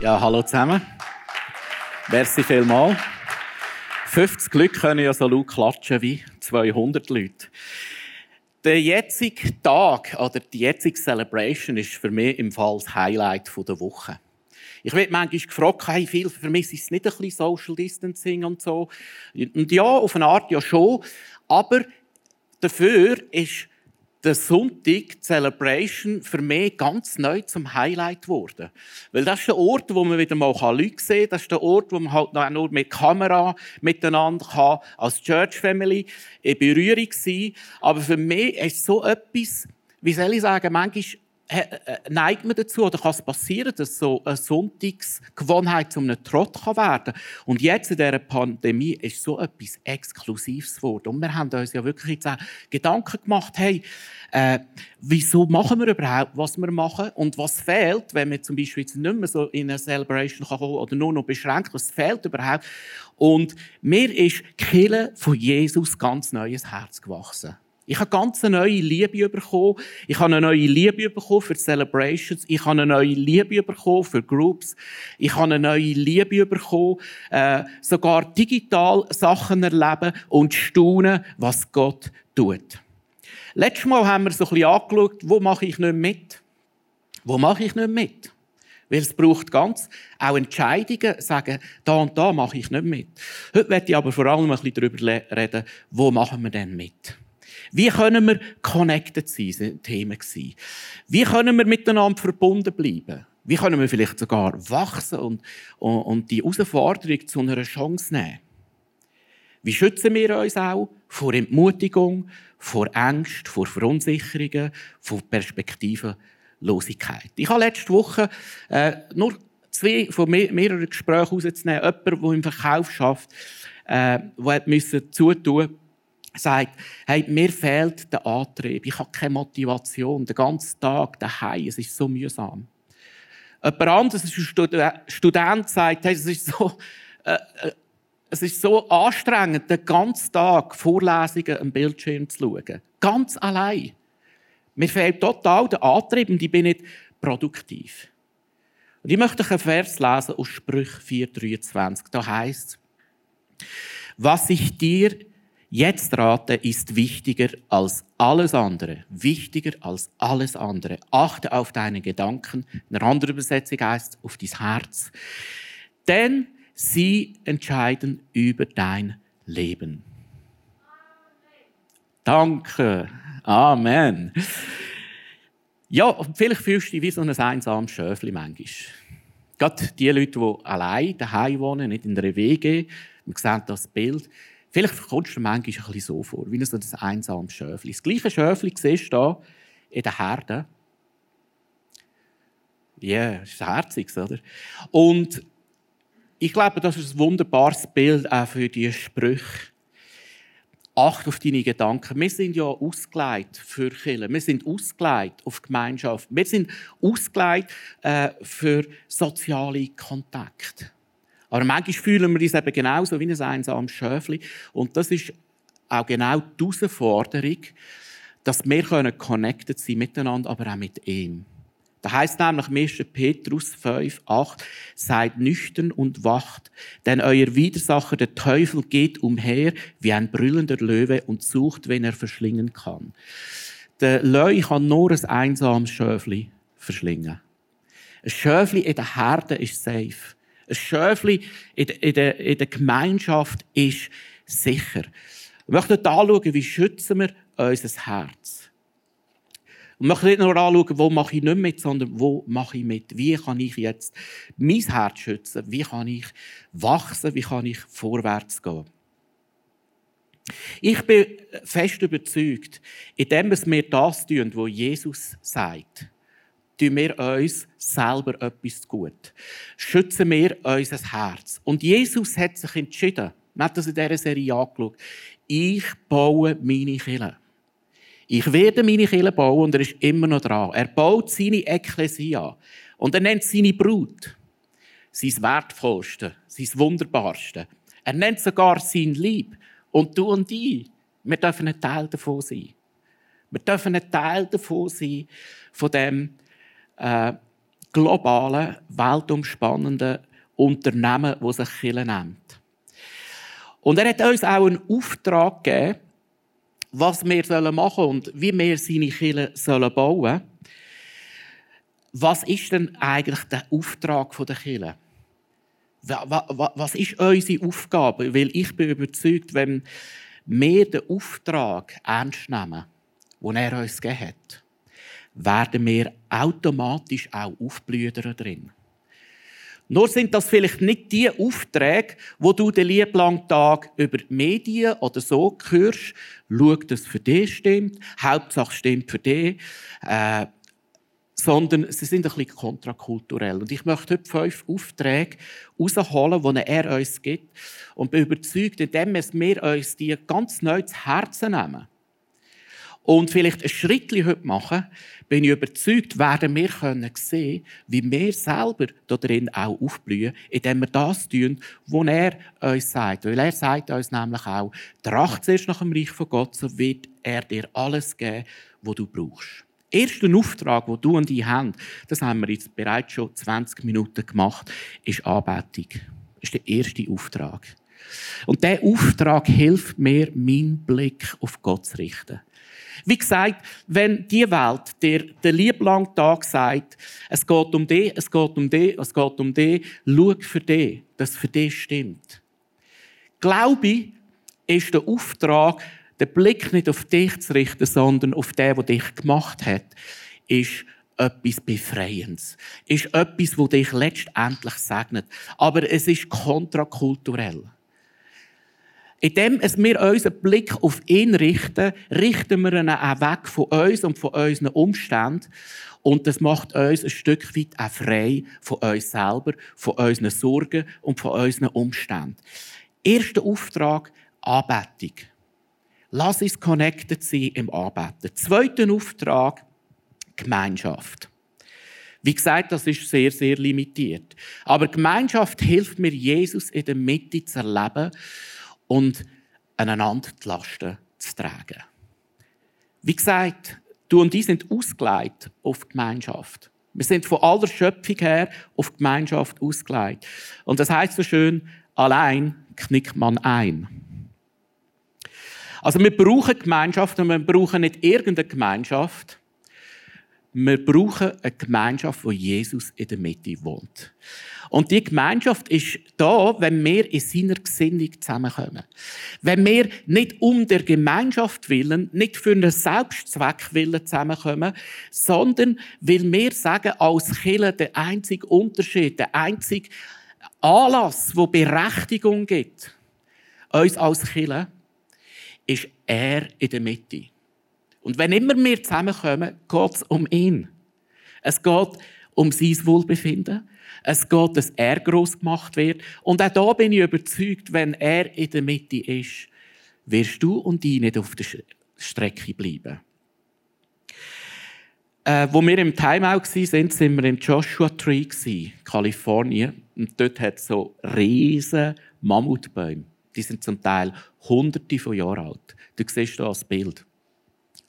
Ja, hallo zusammen. Merci vielmals. 50 Glück können ja so laut klatschen wie 200 Leute. Der jetzige Tag oder die jetzige Celebration ist für mich im Fall das Highlight der Woche. Ich werde manchmal gefragt, hey, viel für mich ist es nicht ein bisschen Social Distancing und so. Und ja, auf eine Art ja schon. Aber dafür ist der Sonntag, die Celebration, für mich ganz neu zum Highlight geworden. Weil das ist der Ort, wo man wieder mal Leute sehen kann. Das ist der Ort, wo man halt noch nur mit Kamera miteinander kann, als Church Family in Berührung sein Aber für mich ist so etwas, wie soll ich sagen, manchmal neigt man dazu oder kann es passieren, dass so eine Sonntagsgewohnheit zu einem Trott kann werden Und jetzt in dieser Pandemie ist so etwas Exklusives geworden. Und wir haben uns ja wirklich jetzt Gedanken gemacht, hey, äh, wieso machen wir überhaupt, was wir machen und was fehlt, wenn wir zum Beispiel jetzt nicht mehr so in eine Celebration kommen oder nur noch beschränkt, was fehlt überhaupt. Und mir ist Kille von Jesus ganz neues Herz gewachsen. Ich habe ganz eine neue Liebe bekommen. Ich habe eine neue Liebe bekommen für Celebrations. Ich habe eine neue Liebe bekommen für Groups. Ich habe eine neue Liebe bekommen, äh, sogar digital Sachen erleben und staunen, was Gott tut. Letztes Mal haben wir so ein bisschen angeschaut, wo mache ich nicht mit? Wo mache ich nicht mit? Weil es braucht ganz auch Entscheidungen, sagen, da und da mache ich nicht mit. Heute werde ich aber vor allem ein bisschen darüber reden, wo machen wir denn mit? Wie können wir connected sein, sind Themen gewesen. Wie können wir miteinander verbunden bleiben? Wie können wir vielleicht sogar wachsen und, und, und die Herausforderung zu einer Chance nehmen? Wie schützen wir uns auch vor Entmutigung, vor Angst, vor Verunsicherungen, vor Perspektivenlosigkeit? Ich habe letzte Woche äh, nur zwei von mehreren Gesprächen herauszunehmen. Jemand, der im Verkauf schafft, äh, der zutun musste sagt, hey, mir fehlt der Antrieb, ich habe keine Motivation, den ganzen Tag daheim, es ist so mühsam. Jemand anderes, ein Student, sagt, hey, es ist so, äh, äh, es ist so anstrengend, den ganzen Tag Vorlesungen am Bildschirm zu schauen. Ganz allein. Mir fehlt total der Antrieb und ich bin nicht produktiv. Und ich möchte einen Vers lesen aus Sprüch 4,23. Da heißt was ich dir Jetzt rate ist wichtiger als alles andere. Wichtiger als alles andere. Achte auf deine Gedanken. In einer anderen Übersetzung heißt auf dein Herz. Denn sie entscheiden über dein Leben. Danke. Amen. Ja, vielleicht fühlst du dich wie so ein einsames Schöfli manchmal. Gerade die Leute, die allein daheim wohnen, nicht in der WG, wir sehen das Bild, Vielleicht kommst du manchmal ein so vor, wie ein einsames Schöfli. Das gleiche Schöfli siehst du hier in der Herde. Ja, yeah, ist herzig, oder? Und ich glaube, das ist ein wunderbares Bild auch für die Sprüche. Acht auf deine Gedanken. Wir sind ja ausgelegt für Kirche. Wir sind ausgelegt auf Gemeinschaft. Wir sind ausgelegt äh, für soziale Kontakte. Aber manchmal fühlen wir uns eben genauso wie ein einsames Schöfli. Und das ist auch genau die Herausforderung, dass wir connected sein miteinander, aber auch mit ihm. Da heißt nämlich 1. Petrus 5, 8, seid nüchtern und wacht, denn euer Widersacher, der Teufel, geht umher wie ein brüllender Löwe und sucht, wen er verschlingen kann. Der Löwe kann nur ein einsames Schöfli verschlingen. Ein Schöfli in der Herde ist safe. Ein Schöfli in der, in der Gemeinschaft ist sicher. Wir möchten anschauen, wie schützen wir unser Herz. Wir möchten nicht nur anschauen, wo mache ich nicht mit, sondern wo mache ich mit. Wie kann ich jetzt mein Herz schützen? Wie kann ich wachsen? Wie kann ich vorwärts gehen? Ich bin fest überzeugt, indem wir das tun, was Jesus sagt, tun wir uns selber etwas gut. Schützen wir unser Herz. Und Jesus hat sich entschieden, man hat das in dieser Serie angeschaut, ich baue meine Kille. Ich werde meine Kille bauen und er ist immer noch dran. Er baut seine Ekklesia und er nennt seine Brut sein Wertvollste, sein Wunderbarste. Er nennt sogar sein Lieb. Und du und ich, wir dürfen ein Teil davon sein. Wir dürfen ein Teil davon sein, von dem, äh, globalen, weltumspannenden Unternehmen, das sich Kirche nennt. Und er hat uns auch einen Auftrag gegeben, was wir machen sollen und wie wir seine Kirche bauen sollen. Was ist denn eigentlich der Auftrag der Kirche? Was ist unsere Aufgabe? Weil ich bin überzeugt, wenn wir den Auftrag ernst nehmen, den er uns gegeben hat, werden wir automatisch auch aufblühen drin. Nur sind das vielleicht nicht die Aufträge, wo du den lieblangen Tag über die Medien oder so hörst. Schau, dass es für dich stimmt. Hauptsache stimmt für dich. Äh, sondern sie sind ein bisschen kontrakulturell. Und ich möchte heute fünf Aufträge herausholen, die er uns gibt. Und bin überzeugt, indem wir uns die ganz neu zu Herzen nehmen und vielleicht ein Schritt heute machen, bin ich überzeugt, werden wir können sehen, wie wir selber darin auch aufblühen, indem wir das tun, was er uns sagt. Weil er sagt uns nämlich auch, tracht zuerst nach dem Reich von Gott, so wird er dir alles geben, was du brauchst erste Auftrag, den du und ich haben, das haben wir jetzt bereits schon 20 Minuten gemacht, ist Anbetung. Das ist der erste Auftrag. Und der Auftrag hilft mir, meinen Blick auf Gott zu richten. Wie gesagt, wenn die Welt dir den lieblangen Tag sagt, es geht um dich, es geht um dich, es geht um dich, schau für dich, dass für dich stimmt. Glaube ist der Auftrag, den Blick nicht auf dich zu richten, sondern auf den, der dich gemacht hat, ist etwas Befreiendes. Ist etwas, das dich letztendlich segnet. Aber es ist kontrakulturell. Indem wir unseren Blick auf ihn richten, richten wir ihn auch weg von uns und von unseren Umständen. Und das macht uns ein Stück weit auch frei von uns selber, von unseren Sorgen und von unseren Umständen. Erster Auftrag, Anbetung. Lass uns connected sein im Arbeiten. Zweiter Auftrag, Gemeinschaft. Wie gesagt, das ist sehr, sehr limitiert. Aber Gemeinschaft hilft mir, Jesus in der Mitte zu erleben und aneinander die Lasten zu tragen. Wie gesagt, du und ich sind ausgelegt auf Gemeinschaft. Wir sind von aller Schöpfung her auf Gemeinschaft ausgelegt. Und das heißt so schön, allein knickt man ein. Also wir brauchen Gemeinschaft und wir brauchen nicht irgendeine Gemeinschaft. Wir brauchen eine Gemeinschaft, wo Jesus in der Mitte wohnt. Und die Gemeinschaft ist da, wenn wir in seiner Gesinnung zusammenkommen. Wenn wir nicht um der Gemeinschaft willen, nicht für einen Selbstzweck willen zusammenkommen, sondern weil wir sagen, als Killer der einzige Unterschied, der einzige Anlass, wo Berechtigung gibt, uns als Killer, ist er in der Mitte. Und wenn immer wir zusammenkommen, geht es um ihn. Es geht um sein Wohlbefinden. Es geht, dass er groß gemacht wird. Und auch da bin ich überzeugt, wenn er in der Mitte ist, wirst du und ich nicht auf der Strecke bleiben. Äh, wo wir im Timeout waren, sind wir im Joshua Tree, Kalifornien. Und dort hat es so riesen Mammutbäume. Die sind zum Teil hunderte von Jahren alt. Du siehst hier das Bild.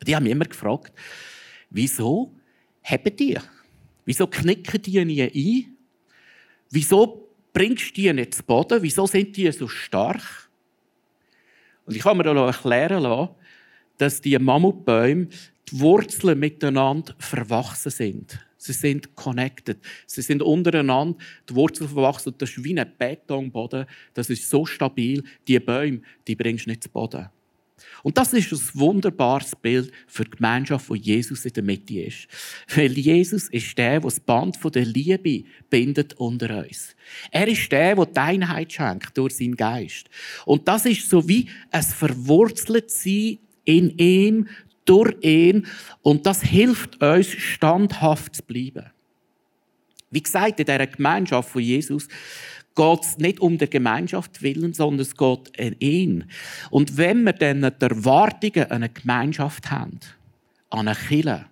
Die haben mich immer gefragt, wieso haben die? Wieso knicken die nie ein? Wieso bringst du die nicht zu Boden? Wieso sind die so stark? Und ich habe mir da erklären lassen, dass die Mammutbäume die Wurzeln miteinander verwachsen sind. Sie sind connected. Sie sind untereinander die Wurzeln verwachsen. Das ist wie ein Betonboden. Das ist so stabil. Die Bäume, die bringst du nicht zu Boden. Und das ist ein wunderbares Bild für die Gemeinschaft, wo Jesus in der Mitte ist. Weil Jesus ist der, der das Band der Liebe bindet unter uns. Er ist der, der die Einheit schenkt durch seinen Geist. Und das ist so wie ein verwurzelt sein in ihm, durch ihn. Und das hilft uns, standhaft zu bleiben. Wie gesagt, in dieser Gemeinschaft von Jesus geht es nicht um die Gemeinschaft willen, sondern es geht um ihn. Und wenn wir dann die Erwartungen an eine Gemeinschaft haben, an eine Kirche,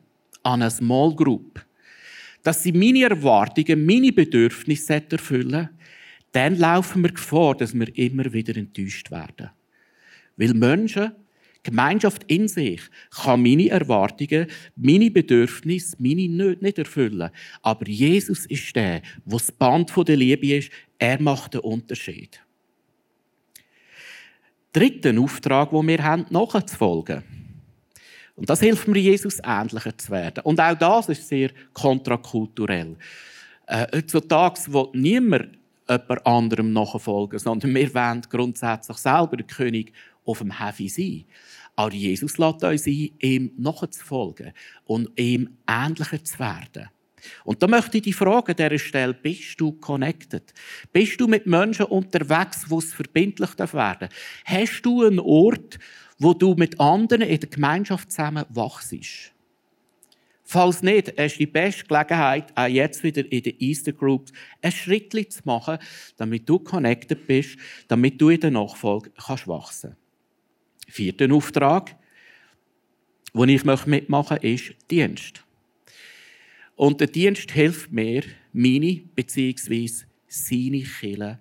an eine Small Group, dass sie meine Erwartungen, meine Bedürfnisse erfüllen, dann laufen wir Gefahr, dass wir immer wieder enttäuscht werden. Weil Menschen Gemeinschaft in sich kann meine Erwartungen, meine Bedürfnisse, meine Nöte nicht erfüllen. Aber Jesus ist der, wo das Band der Liebe ist. Er macht den Unterschied. Dritten Auftrag, wo wir haben, nachzufolgen. Und das hilft mir, Jesus ähnlicher zu werden. Und auch das ist sehr kontrakulturell. Äh, heutzutage will niemand jemand anderem nachfolgen, sondern wir wollen grundsätzlich selber der König auf dem Heavy sein. Aber Jesus lädt uns ein, ihm nachzufolgen und ihm ähnlicher zu werden. Und da möchte ich die Frage an dieser Stelle, bist du connected? Bist du mit Menschen unterwegs, wo es verbindlich werden? Hast du einen Ort, wo du mit anderen in der Gemeinschaft zusammen wachst? Falls nicht, hast du die beste Gelegenheit, auch jetzt wieder in der Easter Group ein Schritt zu machen, damit du connected bist, damit du in der Nachfolge kannst wachsen Vierter Auftrag, den ich mitmachen möchte, ist Dienst. Und der Dienst hilft mir, meine bzw. seine Kille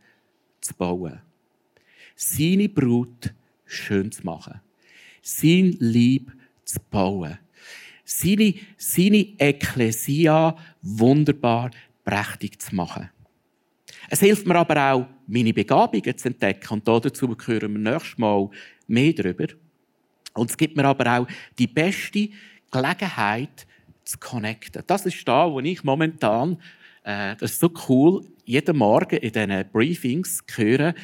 zu bauen. Seine Brut schön zu machen. Sein Lieb zu bauen seine, seine Ekklesia wunderbar prächtig zu machen. Es hilft mir aber auch, meine Begabungen zu entdecken. Und dazu hören wir nächstes Mal mehr darüber. Und es gibt mir aber auch die beste Gelegenheit, zu connecten. Das ist da, wo ich momentan, äh, das ist so cool, jeden Morgen in diesen Briefings höre,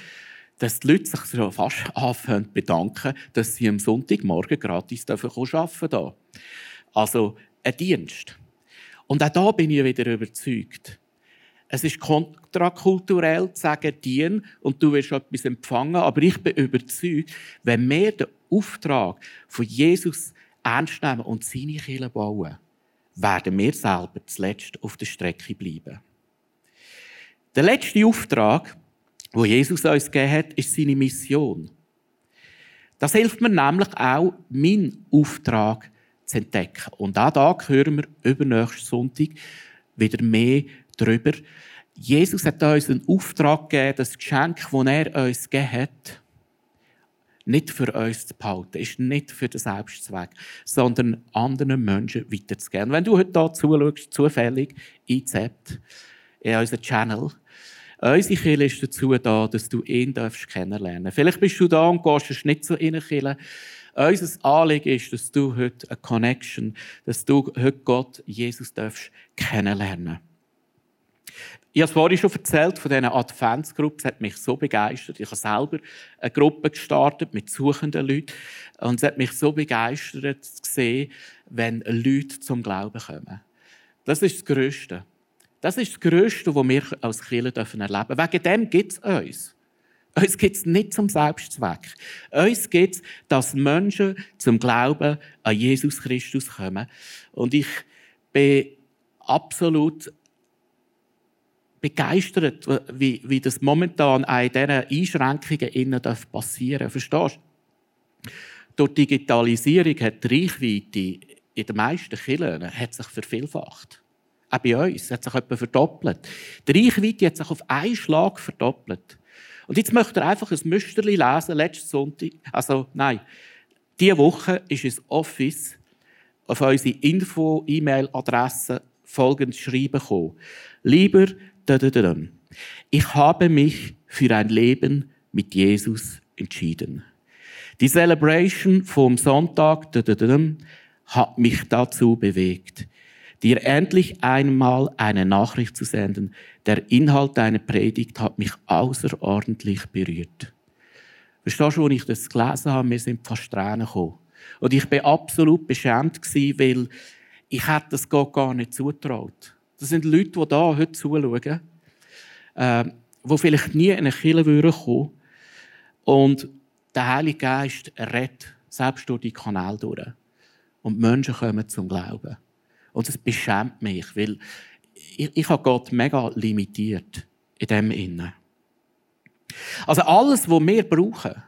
dass die Leute sich schon fast anfangen zu bedanken, dass sie am Sonntagmorgen gratis arbeiten dürfen. Also ein Dienst. Und auch da bin ich wieder überzeugt. Es ist kontrakulturell zu sagen, dien und du wirst etwas empfangen. Aber ich bin überzeugt, wenn wir den Auftrag von Jesus ernst nehmen und seine Kirche bauen, werden wir selber zuletzt auf der Strecke bleiben. Der letzte Auftrag, wo Jesus uns gegeben hat, ist seine Mission. Das hilft mir nämlich auch, meinen Auftrag zu entdecken. Und auch da hören wir übernächsten Sonntag wieder mehr darüber. Jesus hat uns einen Auftrag gegeben, das Geschenk, das er uns gegeben hat, nicht für uns zu behalten, ist nicht für den Selbstzweck, sondern anderen Menschen weiterzugeben. Wenn du heute hier zuschaust, zufällig einzappt, in unseren Channel, unsere Kirche ist dazu da, dass du ihn kennenlernen darfst. Vielleicht bist du da und gehst nicht in eine Kirche, unser Anliegen ist, dass du heute eine Connection, dass du heute Gott, Jesus, darfst kennenlernen ich habe es vorhin schon erzählt von diesen Adventsgruppen. Es hat mich so begeistert. Ich habe selber eine Gruppe gestartet mit suchenden Leuten. Und es hat mich so begeistert zu sehen, wenn Leute zum Glauben kommen. Das ist das Größte. Das ist das Größte, was wir als Kirche erleben dürfen. Wegen dem gibt es uns. Uns gibt es nicht zum Selbstzweck. Uns gibt es, dass Menschen zum Glauben an Jesus Christus kommen. Und ich bin absolut begeistert, wie, wie das momentan auch in diesen Einschränkungen innen passieren darf. Verstehst du? Durch Digitalisierung hat die Reichweite in den meisten Kirchen hat sich vervielfacht. Auch bei uns hat sich etwa verdoppelt. Die Reichweite hat sich auf einen Schlag verdoppelt. Und jetzt möchte er einfach ein Müsterli lesen, letzten Sonntag. Also, nein. Diese Woche ist ins Office auf unsere Info-E-Mail-Adresse folgendes Schreiben gekommen. Lieber, ich habe mich für ein Leben mit Jesus entschieden. Die Celebration vom Sonntag hat mich dazu bewegt dir endlich einmal eine Nachricht zu senden. Der Inhalt deiner Predigt hat mich außerordentlich berührt. Verstehst du, als ich das gelesen habe, mir sind fast Tränen gekommen. Und ich war absolut beschämt, weil ich hätte das Gott gar nicht zutraut. Das sind Leute, die da heute zuschauen, äh, die vielleicht nie in eine Kirche kommen würden. Und der Heilige Geist rettet selbst durch die Kanäle durch. Und die Menschen kommen zum Glauben. Und das beschämt mich, weil ich, ich habe Gott mega limitiert in dem Innen. Also alles, was wir brauchen,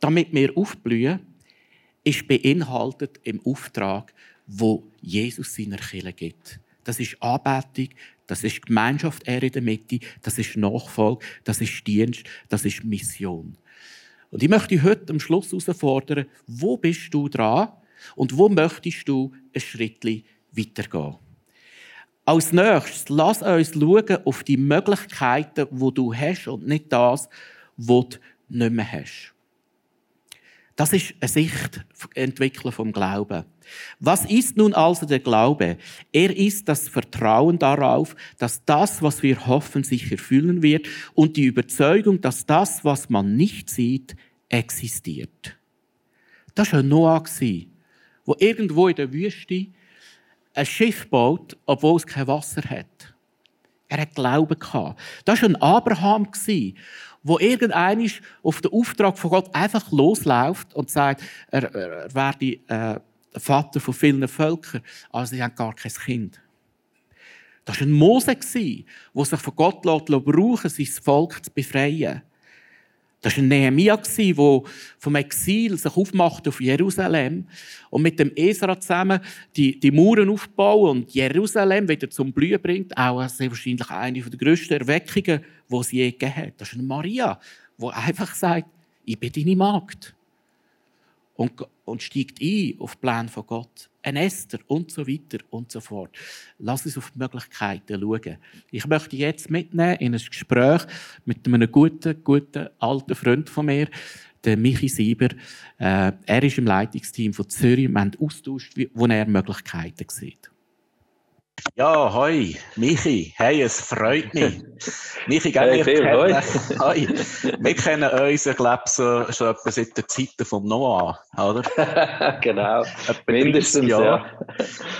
damit wir aufblühen, ist beinhaltet im Auftrag, wo Jesus seiner Kirche gibt. Das ist Anbetung, das ist Gemeinschaft, er in der Mitte, das ist Nachfolge, das ist Dienst, das ist Mission. Und ich möchte heute am Schluss herausfordern, wo bist du dran und wo möchtest du ein Schritt weitergehen? Als nächstes, lass uns schauen auf die Möglichkeiten, wo du hast und nicht das, was du nicht mehr hast. Das ist eine Sicht entwickeln vom Glauben. Was ist nun also der Glaube? Er ist das Vertrauen darauf, dass das, was wir hoffen, sich erfüllen wird und die Überzeugung, dass das, was man nicht sieht, existiert. Das war Noah, wo irgendwo in der Wüste ein Schiff baut, obwohl es kein Wasser hat. Er hat Glauben. Das war ein Abraham, wo irgendeiner auf den Auftrag von Gott einfach losläuft und sagt, er, er werde äh, Vater von vielen Völkern, also sie haben gar kein Kind. Das war ein Mose, der sich von Gott brauchen sein Volk zu befreien. Das war Nehemia, der vom Exil sich aufmachte auf Jerusalem und mit dem Esra zusammen die, die Mauern aufbauen und Jerusalem wieder zum Blühen bringt. Auch sehr wahrscheinlich eine der grössten Erweckungen, die es je gegeben hat. Das ist eine Maria, die einfach sagt, ich bin deine Magd und, und steigt ein auf den Plan von Gott. Ein Esther und so weiter und so fort. Lass uns auf die Möglichkeiten schauen. Ich möchte jetzt mitnehmen in ein Gespräch mit einem guten, guten alten Freund von mir, der Michi Sieber. Äh, er ist im Leitungsteam von Zürich. Wir haben austauscht, wo er Möglichkeiten sieht. Ja, hoi, Michi. Hey, es freut mich. Michi, gell, hey, wir, kennen, hoi. wir kennen uns, ich glaube, so, schon etwa seit den Zeiten vom Noah, oder? genau. Mindestens, ja.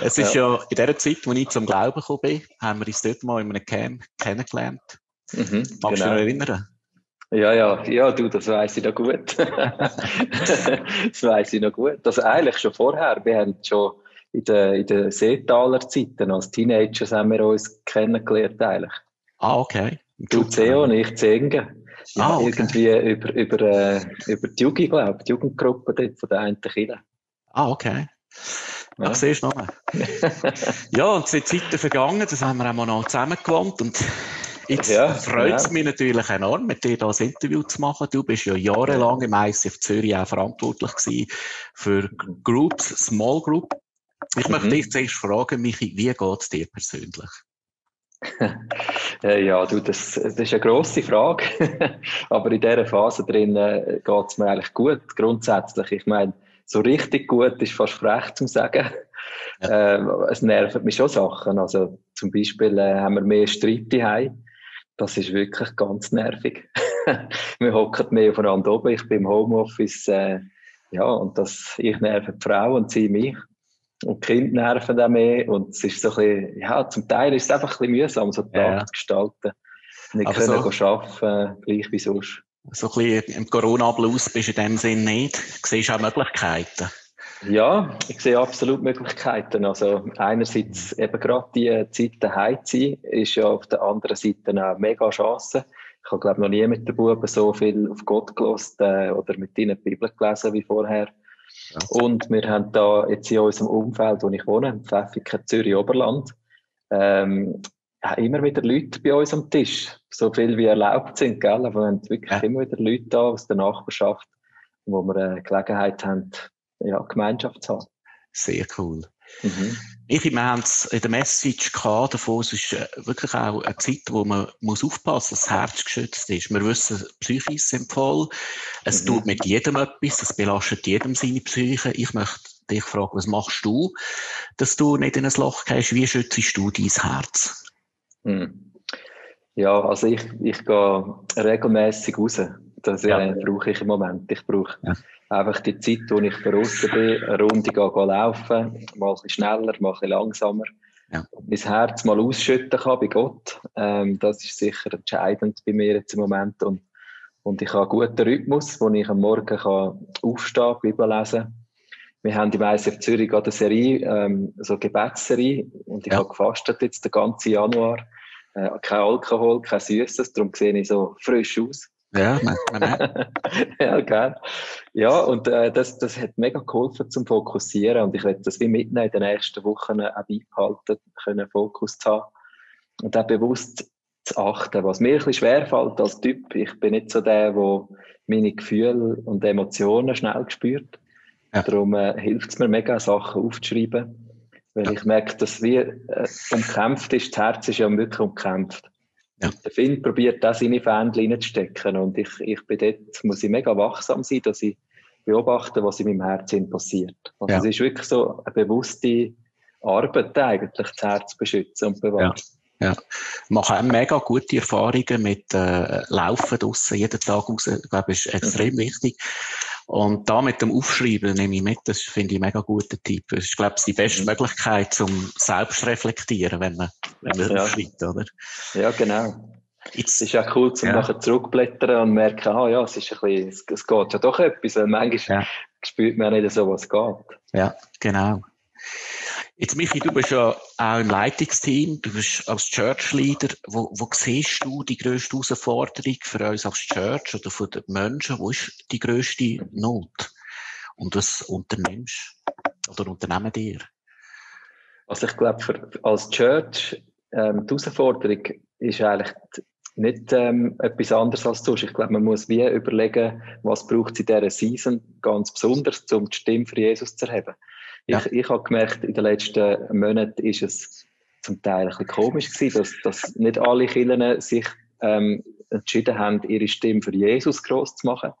Es ist ja. ja in der Zeit, als ich zum Glauben gekommen bin, haben wir uns dort mal in einem Camp kennengelernt. Mhm, Magst genau. du dich noch erinnern? Ja, ja, ja, du, das weiß ich noch gut. das weiß ich noch gut. Also eigentlich schon vorher. Wir haben schon in den, in den Seetaler Zeiten, als Teenagers haben wir uns kennengelernt eigentlich. Ah, okay. Du Theo und ich Zenge. Ja, ah, okay. irgendwie über, über, äh, über die Jugend, glaube ich, die Jugendgruppe dort von der einen Kirche. Ah, okay. Ja. Ach, siehst du noch. ja, und sind Zeiten vergangen, das haben wir auch mal noch zusammen gewohnt und Jetzt ja, freut es ja. mich natürlich enorm, mit dir das Interview zu machen. Du bist ja jahrelang im ICF Zürich auch verantwortlich gewesen für Groups, Small Group. Ich möchte mhm. dich zuerst fragen, Michi, wie geht es dir persönlich? Äh, ja, du, das, das ist eine grosse Frage. Aber in dieser Phase drin äh, geht es mir eigentlich gut, grundsätzlich. Ich meine, so richtig gut ist fast frech zu sagen. Ja. Äh, es nervt mich schon Sachen. Also zum Beispiel äh, haben wir mehr Streit daheim. Das ist wirklich ganz nervig. wir hocken mehr aufeinander oben. Ich bin im Homeoffice. Äh, ja, und das, ich nerve die Frau und sie mich. Und die Kinder nerven auch mehr. Und es ist so ein bisschen, ja, zum Teil ist es einfach ein bisschen mühsam, so den ja. Tag zu gestalten. Nicht Aber können so, arbeiten, gleich wie sonst. So ein bisschen im Corona-Blues bist du in dem Sinn nicht. Du siehst auch Möglichkeiten. Ja, ich sehe absolut Möglichkeiten. Also einerseits eben gerade die Zeit daheim zu sein, ist ja auf der anderen Seite eine mega Chance. Ich habe glaube noch nie mit den Buben so viel auf Gott gelost äh, oder mit ihnen die Bibel gelesen wie vorher. Und wir haben da jetzt in unserem Umfeld, wo ich wohne, Pfäffiken, Zürich, Oberland, ähm, immer wieder Leute bei uns am Tisch. So viel wie erlaubt sind, gell? Aber wir haben wirklich ja. immer wieder Leute da aus der Nachbarschaft, wo wir eine Gelegenheit haben, ja, Gemeinschaft zu haben. Sehr cool. Mhm. Ich, wir haben es in der Message gehabt, davon, es ist äh, wirklich auch eine Zeit, wo man muss aufpassen muss, dass das Herz geschützt ist. Wir wissen, Psyche sind voll. Es mhm. tut mit jedem etwas, es belastet jedem seine Psyche. Ich möchte dich fragen, was machst du, dass du nicht in ein Loch gehst? Wie schützt du dein Herz? Mhm. Ja, also ich, ich gehe regelmäßig raus. Das ja. brauche ich im Moment. Ich brauche ja einfach die Zeit, wo ich draußen bin, eine Runde gehen, laufen, mal ein bisschen schneller, mal ein bisschen langsamer. Ja. Mein Herz mal ausschütten kann bei Gott. Ähm, das ist sicher entscheidend bei mir jetzt im Moment. Und, und ich habe einen guten Rhythmus, wo ich am Morgen kann aufstehen, Bibel lesen. Wir haben die ISF Zürich gerade eine Serie, ähm, so eine Gebetsserie. Und ich ja. habe gefastet jetzt den ganzen Januar. Äh, kein Alkohol, kein Süßes, darum sehe ich so frisch aus. Ja, ja, gerne. Ja, und äh, das, das hat mega geholfen zum Fokussieren und ich werde das wie mitnehmen in den nächsten Wochen auch beibehalten, können Fokus zu haben und auch bewusst zu achten, was mir ein bisschen schwerfällt als Typ. Ich bin nicht so der, der meine Gefühle und Emotionen schnell gespürt. Ja. Darum äh, hilft es mir mega, Sachen aufzuschreiben. Weil ja. ich merke, dass wie äh, umkämpft ist, das Herz ist ja wirklich umkämpft. Ja. Der Finn probiert das in seine Fähnchen reinzustecken und ich, ich bin dort, muss ich mega wachsam sein, dass ich beobachte, was in meinem Herzen passiert. Also ja. es ist wirklich so eine bewusste Arbeit eigentlich, das Herz zu beschützen und bewahren. Ja. Ja. Ich mache auch mega gute Erfahrungen mit äh, Laufen draussen, jeden Tag raus. Ich glaube, ist extrem wichtig. Und da mit dem Aufschreiben nehme ich mit, das finde ich ein mega guter Tipp. Das ist, glaube ich, die beste. Möglichkeit, um selbst zu reflektieren, wenn man, wenn man ja. aufschreibt, oder? Ja, genau. Jetzt, es ist auch cool, zum ja. nachher zurückblättern und merken, ah ja, es ist ein bisschen, es, es geht ja doch etwas. Und manchmal ja. spürt man nicht so, was geht. Ja, genau. Jetzt, Michi, du bist ja auch im Leitungsteam, du bist als Church Leader. Wo, wo siehst du die grösste Herausforderung für uns als Church oder für die Menschen? Wo ist die grösste Not? Und was unternimmst oder unternehmen dir? Also ich glaube, als Church, ähm, die Herausforderung ist eigentlich nicht ähm, etwas anderes als du. Ich glaube, man muss wie überlegen, was braucht es in dieser Season ganz besonders, um die Stimme für Jesus zu erheben. Ja. Ich, ich habe gemerkt, in den letzten Monaten ist es zum Teil ein bisschen komisch gewesen, dass, dass nicht alle Kirchen sich ähm, entschieden haben, ihre Stimme für Jesus groß zu machen,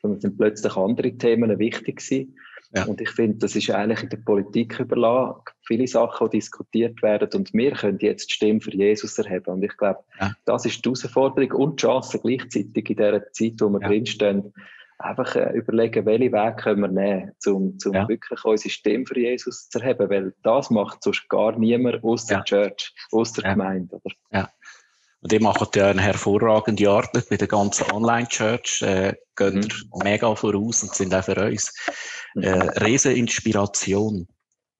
sondern sind plötzlich andere Themen wichtig gewesen. Ja. Und ich finde, das ist eigentlich in der Politik überlassen. Viele Sachen, die diskutiert werden und wir können jetzt die Stimme für Jesus erheben. Und ich glaube, ja. das ist die Herausforderung und die Chance gleichzeitig in dieser Zeit, wo wir ja. drinstehen, einfach äh, überlegen, welche Weg können wir nehmen, um, um ja. wirklich unsere Stimme für Jesus zu erheben, weil das macht sonst gar niemand aus der ja. Church, aus der ja. Gemeinde. Oder? Ja. Und ihr macht ja eine hervorragende Arbeit mit der ganzen Online-Church, äh, gehen mhm. mega voraus und sind auch für uns äh, riesen Inspiration.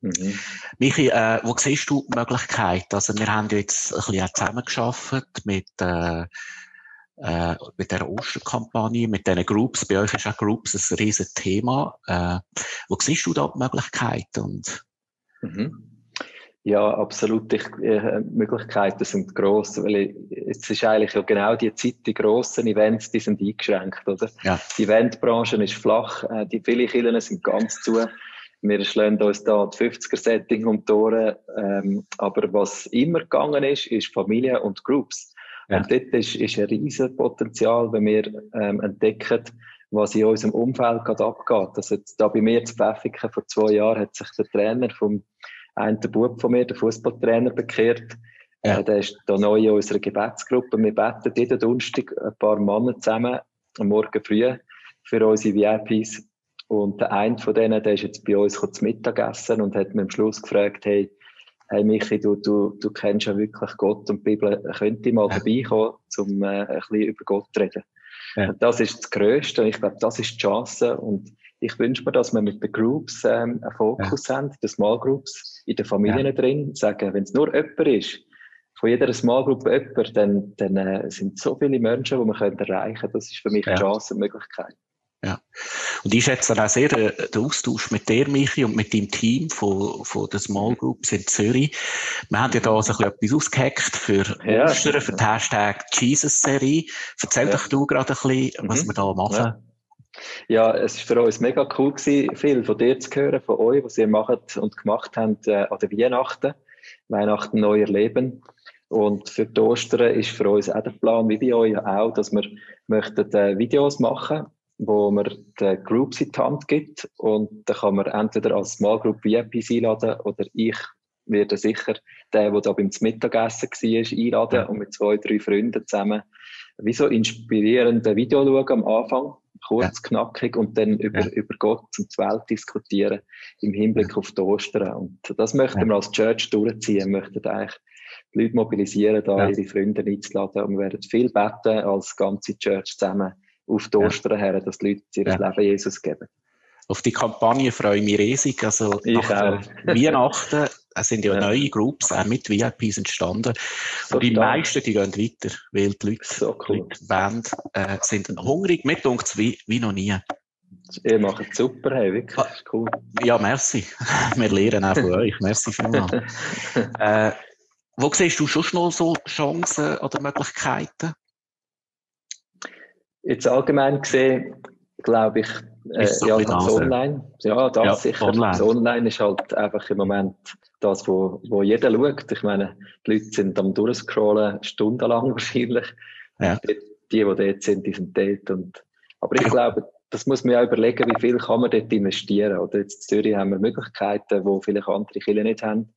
Mhm. Michi, äh, wo siehst du die Möglichkeit? Also wir haben jetzt ein bisschen zusammengearbeitet mit äh, äh, mit der Osterkampagne, mit diesen Groups, bei euch ist auch Groups ein riesen Thema. Äh, wo siehst du da die Möglichkeiten? Und mhm. Ja, absolut. Ich, äh, Möglichkeiten sind gross, weil ich, es ist eigentlich ja genau die Zeit, die grossen Events, die sind eingeschränkt, oder? Ja. Die Eventbranche ist flach, äh, die viele Kirchen sind ganz zu. Wir schlagen uns da die 50er-Setting um die Ohren, ähm, aber was immer gegangen ist, ist Familie und Groups. Ja. Und dort ist, ist ein riesen Potenzial, wenn wir ähm, entdecken, was in unserem Umfeld gerade abgeht. Also jetzt, da bei mir zu Pfäffiken vor zwei Jahren hat sich der Trainer vom einen Bub von mir, der Fußballtrainer, bekehrt. Ja. Äh, der ist da neu in unserer Gebetsgruppe. Wir beten jeden Donnerstag ein paar Männer zusammen am Morgen früh für unsere VIPs. Und der eine von denen, der ist jetzt bei uns zum Mittagessen und hat mir am Schluss gefragt, hey, hey Michi, du, du, du kennst ja wirklich Gott und die Bibel, könnte ich mal ja. vorbeikommen, um äh, ein bisschen über Gott zu reden. Ja. Das ist das Größte und ich glaube, das ist die Chance und ich wünsche mir, dass wir mit den Groups ähm, einen Fokus ja. haben, den Small Groups, in den Familien ja. drin, sagen, wenn es nur jemand ist, von jeder Small Group jemand, dann, dann äh, sind so viele Menschen, die wir können erreichen können. Das ist für mich ja. eine Chance und Möglichkeit. Ja. Und ich schätze auch sehr äh, den Austausch mit dir, Michi, und mit deinem Team von, von den Small Groups in Zürich. Wir haben ja da so ein bisschen etwas ausgehackt für ja. Ostern, für die Hashtag Jesus-Serie. Erzähl ja. doch du gerade ein bisschen, was mhm. wir da machen. Ja. Ja, es war für uns mega cool gewesen, viel von dir zu hören, von euch, was ihr macht und gemacht habt äh, an der Weihnachten. Weihnachten neu erleben. Und für die Ostern ist für uns auch der Plan, wie bei euch auch, dass wir möchten, äh, Videos machen wo man den Groups in die Hand gibt und dann kann man entweder als Small Group VIPs einladen oder ich werde sicher den, der da beim Mittagessen war, einladen ja. und mit zwei, drei Freunden zusammen wie so inspirierende Video schauen am Anfang, kurz, ja. knackig und dann über, ja. über Gott und die Welt diskutieren im Hinblick auf die Ostern. Und das möchten wir als Church durchziehen, möchten eigentlich die Leute mobilisieren, da ihre Freunde einzuladen und wir werden viel beten als ganze Church zusammen auf die Ostern her, dass die Leute ihr. Leben Jesus geben. Auf die Kampagne freue ich mich riesig. Also ich nach Weihnachten sind ja, neue Groups auch mit VIPs entstanden. So und die stark. meisten, die gehen weiter, weil die Leute, so cool. die Band äh, sind hungrig, mit uns wie, wie noch nie. Ihr macht es super, hey, wirklich, ist cool. Ja, merci. Wir lernen auch von euch. Merci vielmals. äh, wo siehst du schon noch so Chancen oder Möglichkeiten? Jetzt allgemein gesehen, glaube ich, äh, ja, das Online. Ja, das ja, sicher. Online. Das Online ist halt einfach im Moment das, wo, wo jeder schaut. Ich meine, die Leute sind am Durchscrollen stundenlang wahrscheinlich. Ja. Die, die, die dort sind, die sind dort. Und, aber ich glaube, das muss man ja überlegen, wie viel kann man dort investieren. Oder jetzt in Zürich haben wir Möglichkeiten, die vielleicht andere Kinder nicht haben.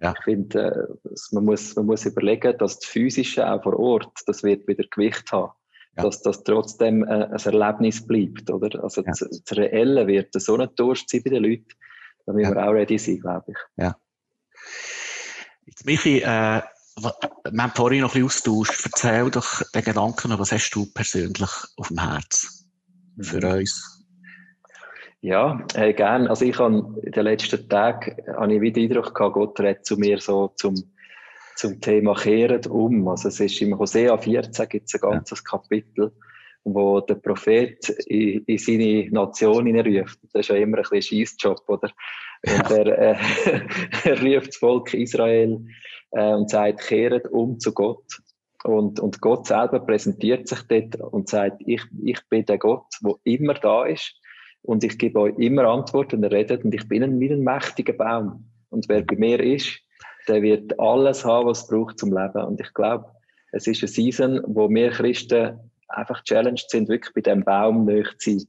Ja. Ich finde, äh, man, muss, man muss überlegen, dass das Physische auch vor Ort, das wird wieder Gewicht haben. Ja. Dass das trotzdem äh, ein Erlebnis bleibt, oder? Also ja. das, das Reelle wird so ein Durst sein bei den Leuten, da müssen wir auch ready sein, glaube ich. Ja. Jetzt, Michi, äh, wir haben vorhin noch ein bisschen austauscht. Erzähl doch den Gedanken, was hast du persönlich auf dem Herz für mhm. uns? Ja, äh, gern. Also ich habe in den letzten Tagen habe ich wieder Eindruck gehabt, Gott redet zu mir so zum, zum Thema Kehren um. Also es ist im Hosea 14 gibt es ein ganzes ja. Kapitel, wo der Prophet in, in seine Nation hineinruft. Das ist ja immer ein bisschen Scheissjob, oder? Und er, äh, er ruft das Volk Israel äh, und sagt, kehret um zu Gott. Und, und Gott selber präsentiert sich dort und sagt, ich, ich bin der Gott, der immer da ist und ich gebe euch immer Antworten, er redet und ich bin ein, wie ein mächtiger Baum. Und wer bei mir ist, der wird alles haben, was es braucht zum Leben. Und ich glaube, es ist eine Season, wo wir Christen einfach challenged sind, wirklich bei dem Baum näher zu sein.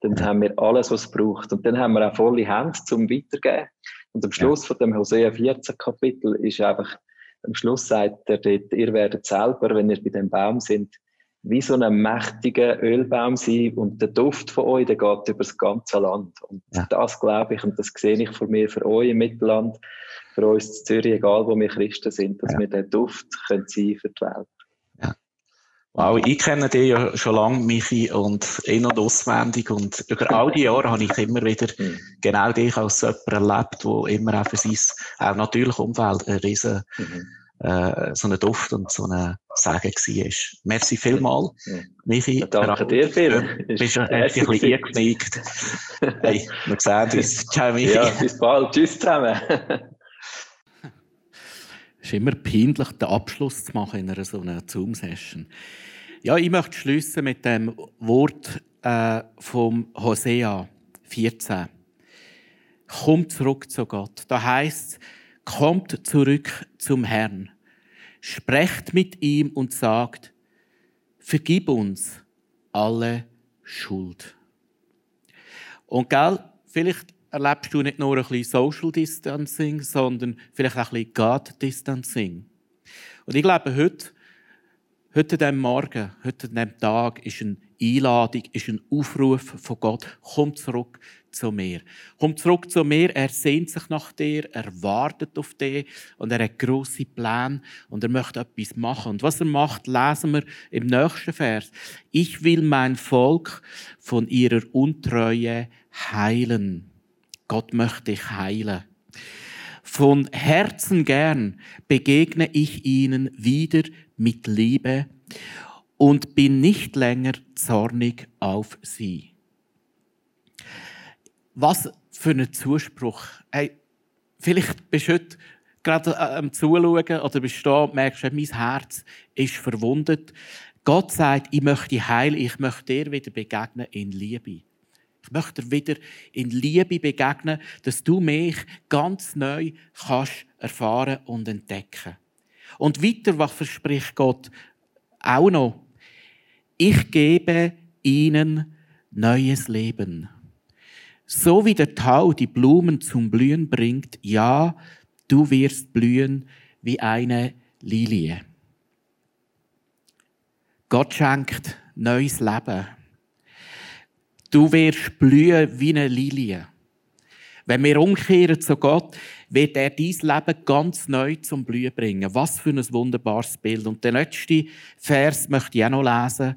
Dann haben wir alles, was es braucht. Und dann haben wir auch volle Hände zum Weitergeben. Und am Schluss von dem Hosea 14 Kapitel ist einfach, am Schluss sagt er dort, ihr werdet selber, wenn ihr bei dem Baum sind, wie so ein mächtiger Ölbaum sein und der Duft von euch, der geht über das ganze Land. Und ja. das glaube ich und das sehe ich von mir für euch im Mittelland, für uns in Zürich, egal wo wir Christen sind, dass ja. wir den Duft können sein für die Welt. Ja. Wow, ich kenne dich ja schon lange, Michi, und in- und auswendig. Und über all die Jahre habe ich immer wieder mhm. genau dich als jemand erlebt, der immer auch für sein auch natürliches Umfeld ein riesen mhm äh, so ein Duft und so ein Sagen war. Merci vielmal, Michi. Ja, danke dir, Phil. Du bist ein bisschen eingenickt. hey, wir sehen uns. Ciao, Michi. Ja, bis bald. Tschüss zusammen. Ist immer peinlich, den Abschluss zu machen in einer so einer Zoom-Session. Ja, ich möchte schließen mit dem Wort äh, vom Hosea 14. Komm zurück zu Gott. Da heißt kommt zurück zum Herrn, sprecht mit ihm und sagt, vergib uns alle Schuld. Und gell, vielleicht erlebst du nicht nur ein bisschen Social Distancing, sondern vielleicht auch ein bisschen God Distancing. Und ich glaube, heute, heute an diesem Morgen, heute an diesem Tag ist eine Einladung, ist ein Aufruf von Gott, komm zurück zu mir. Komm zurück zu mir, er sehnt sich nach dir, er wartet auf dich und er hat grosse Pläne und er möchte etwas machen. Und was er macht, lesen wir im nächsten Vers. Ich will mein Volk von ihrer Untreue heilen. Gott möchte dich heilen. Von Herzen gern begegne ich ihnen wieder mit Liebe und bin nicht länger zornig auf sie. Was für ein Zuspruch. Hey, vielleicht bist du heute gerade äh, am Zuschauen oder bist du da und merkst, mein Herz ist verwundet. Gott sagt, ich möchte heilen, ich möchte dir wieder begegnen in Liebe. Ich möchte dir wieder in Liebe begegnen, dass du mich ganz neu kannst erfahren und entdecken. Und weiter, was verspricht Gott auch noch? Ich gebe ihnen neues Leben. So wie der Tau die Blumen zum Blühen bringt, ja, du wirst blühen wie eine Lilie. Gott schenkt neues Leben. Du wirst blühen wie eine Lilie. Wenn wir umkehren zu Gott, wird er dein Leben ganz neu zum Blühen bringen. Was für ein wunderbares Bild. Und der letzte Vers möchte ich auch noch lesen.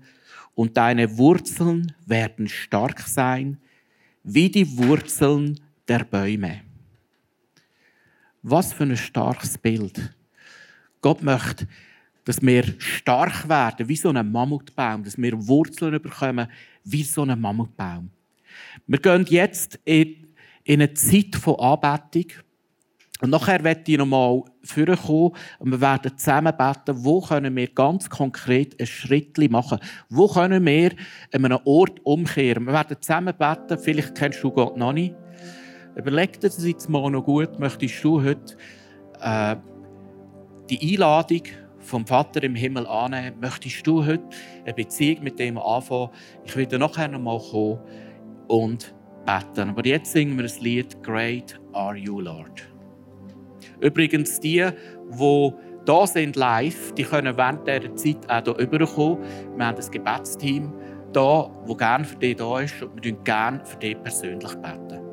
Und deine Wurzeln werden stark sein, wie die Wurzeln der Bäume. Was für ein starkes Bild. Gott möchte, dass wir stark werden, wie so ein Mammutbaum, dass wir Wurzeln bekommen, wie so ein Mammutbaum. Wir gehen jetzt in, in eine Zeit von Anbetung. Und nachher werde ich nochmal vorkommen und wir werden zusammen beten, wo können wir ganz konkret ein Schritt machen. Wo können wir an einem Ort umkehren. Wir werden zusammen beten, vielleicht kennst du Gott noch nicht. Überleg dir das jetzt mal noch gut, möchtest du heute äh, die Einladung vom Vater im Himmel annehmen, möchtest du heute eine Beziehung mit dem anfangen. Ich werde nachher nochmal kommen und beten. Aber jetzt singen wir das Lied Great Are You, Lord. Übrigens, die, die da sind live, die können während dieser Zeit auch hier rüberkommen. Wir haben ein Gebetsteam da, das gerne für dich da ist und wir beten gerne für dich persönlich beten.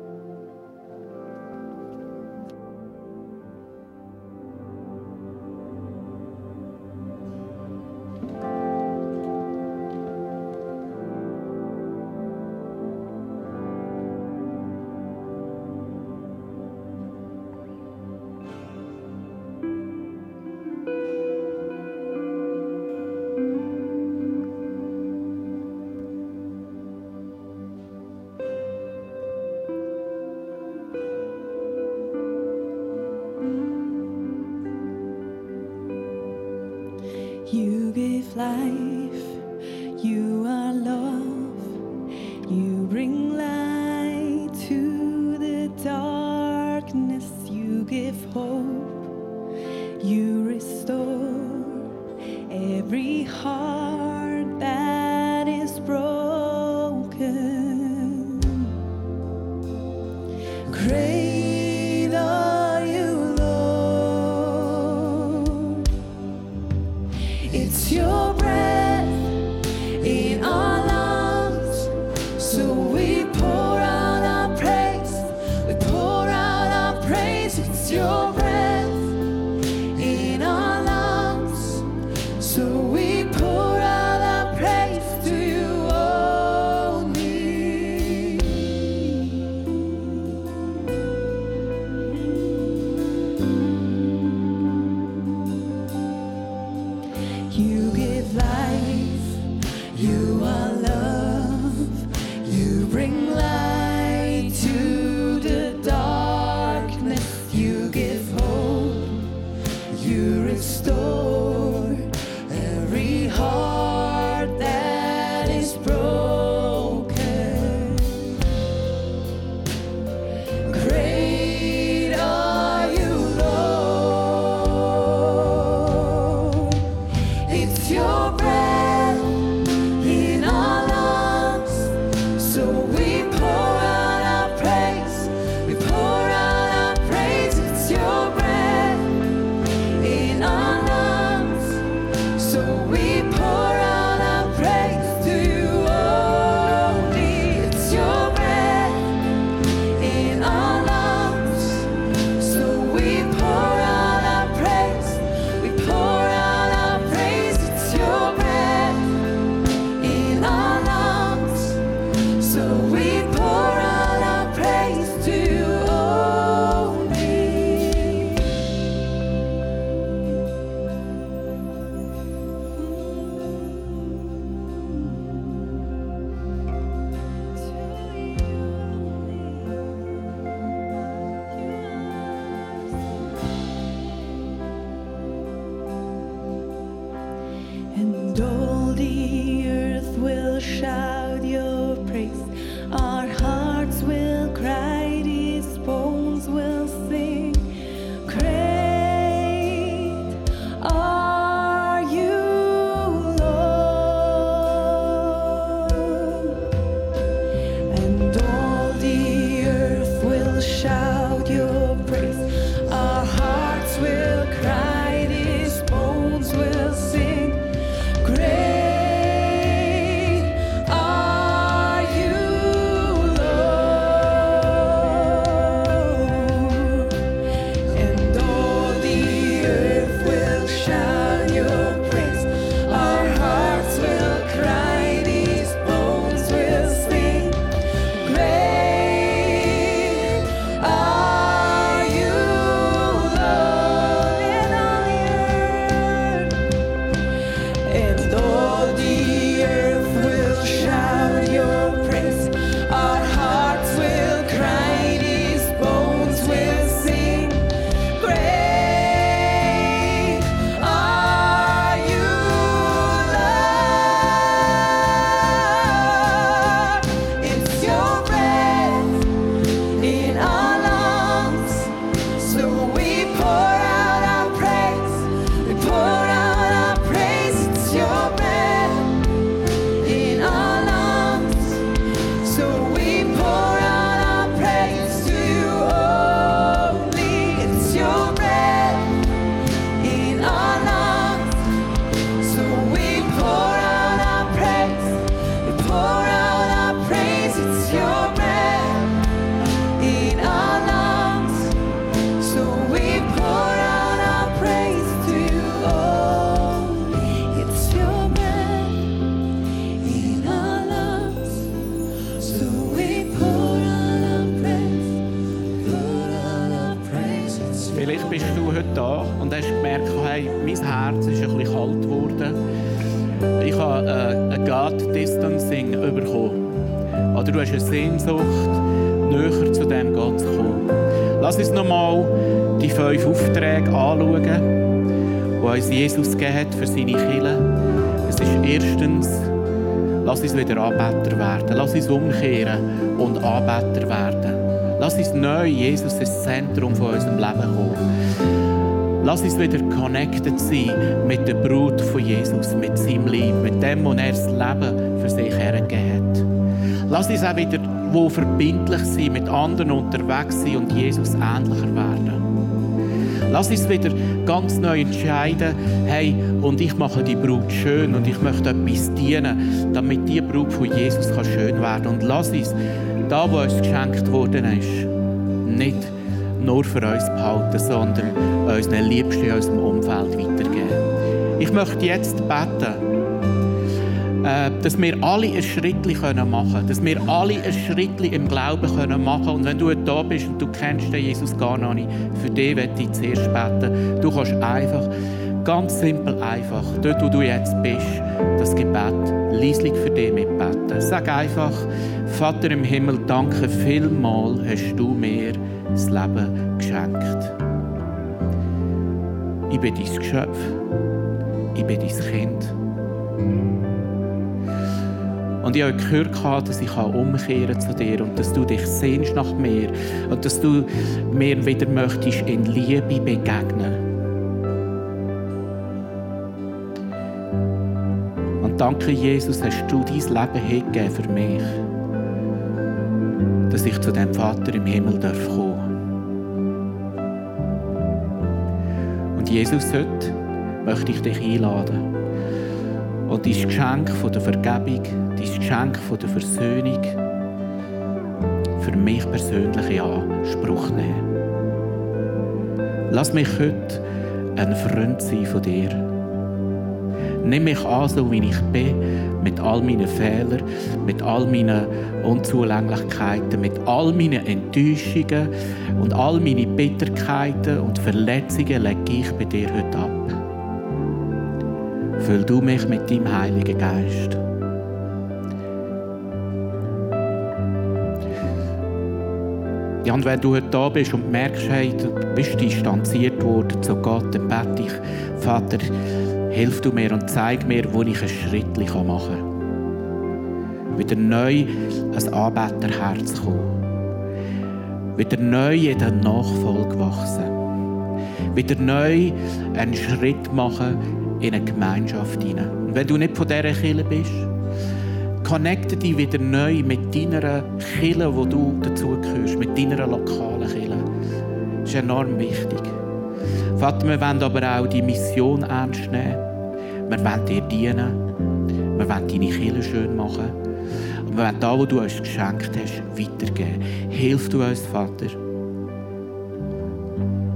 life. Dem Gott zu kommen. Lass uns nochmal die fünf Aufträge anschauen, die uns Jesus gegeben hat für seine Kinder. Es ist erstens, lass uns wieder Anbeter werden. Lass uns umkehren und Anbeter werden. Lass uns neu Jesus ins Zentrum von unserem Leben kommen. Lass uns wieder connected sein mit der Brut von Jesus, mit seinem Leben, mit dem, was er das Leben für sich hergegeben hat. Lass uns auch wieder wo verbindlich sein, mit anderen unterwegs sein und Jesus ähnlicher werden. Lass uns wieder ganz neu entscheiden, hey, und ich mache die Brut schön und ich möchte etwas dienen, damit die Brut von Jesus kann schön werden. Und lass uns da, wo uns geschenkt worden ist, nicht nur für uns behalten, sondern unseren Liebsten in unserem Umfeld weitergeben. Ich möchte jetzt beten, äh, dass wir alle ein Schritt machen können, dass wir alle ein Schritt im Glauben können machen Und wenn du da bist und du kennst den Jesus gar noch nicht, für dich werde ich zuerst beten. Du kannst einfach, ganz simpel einfach, dort wo du jetzt bist, das Gebet leislich für dich mitbeten. Sag einfach, Vater im Himmel, danke vielmal hast du mir das Leben geschenkt. Ich bin dein Geschöpf. Ich bin dein Kind. Und ich habe gehört, dass ich umkehren zu dir und dass du dich sehnst nach mir und dass du mir wieder möchtest in Liebe begegnen. Und danke, Jesus, hast du dein Leben hingegeben für mich, dass ich zu dem Vater im Himmel darf kommen. Und Jesus, heute möchte ich dich einladen und dein Geschenk von der Vergebung, dein Geschenk von der Versöhnung für mich persönlich in Anspruch nehmen. Lass mich heute ein Freund sein von dir. Nimm mich an, so wie ich bin, mit all meinen Fehlern, mit all meinen Unzulänglichkeiten, mit all meinen Enttäuschungen und all meine Bitterkeiten und Verletzungen lege ich bei dir heute ab. Füll du mich mit deinem Heiligen Geist. Ja, und wenn du heute da bist und merkst, hey, du bist distanziert worden zu Gott, dann bete ich, Vater, hilf du mir und zeig mir, wo ich einen Schritt machen kann. Wieder neu ein Anbeterherz kommen. Wieder neu in der Nachfolge wachsen. Wieder neu einen Schritt machen in eine Gemeinschaft hinein. Und wenn du nicht von dieser Kirche bist, connecte dich wieder neu mit deiner Kirche, wo du dazugehörst, mit deiner lokalen Kirche. Das ist enorm wichtig. Vater, wir wollen aber auch die Mission ernst nehmen. Wir wollen dir dienen. Wir wollen deine Kirche schön machen. Und wir wollen da, wo du uns geschenkt hast, weitergeben. Hilf du uns, Vater,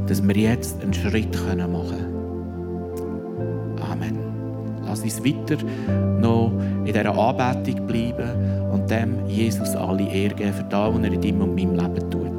dass wir jetzt einen Schritt machen können Lass uns weiter noch in dieser Anbetung bleiben und dem Jesus alle Ehre geben für das, was er in deinem und meinem Leben tut.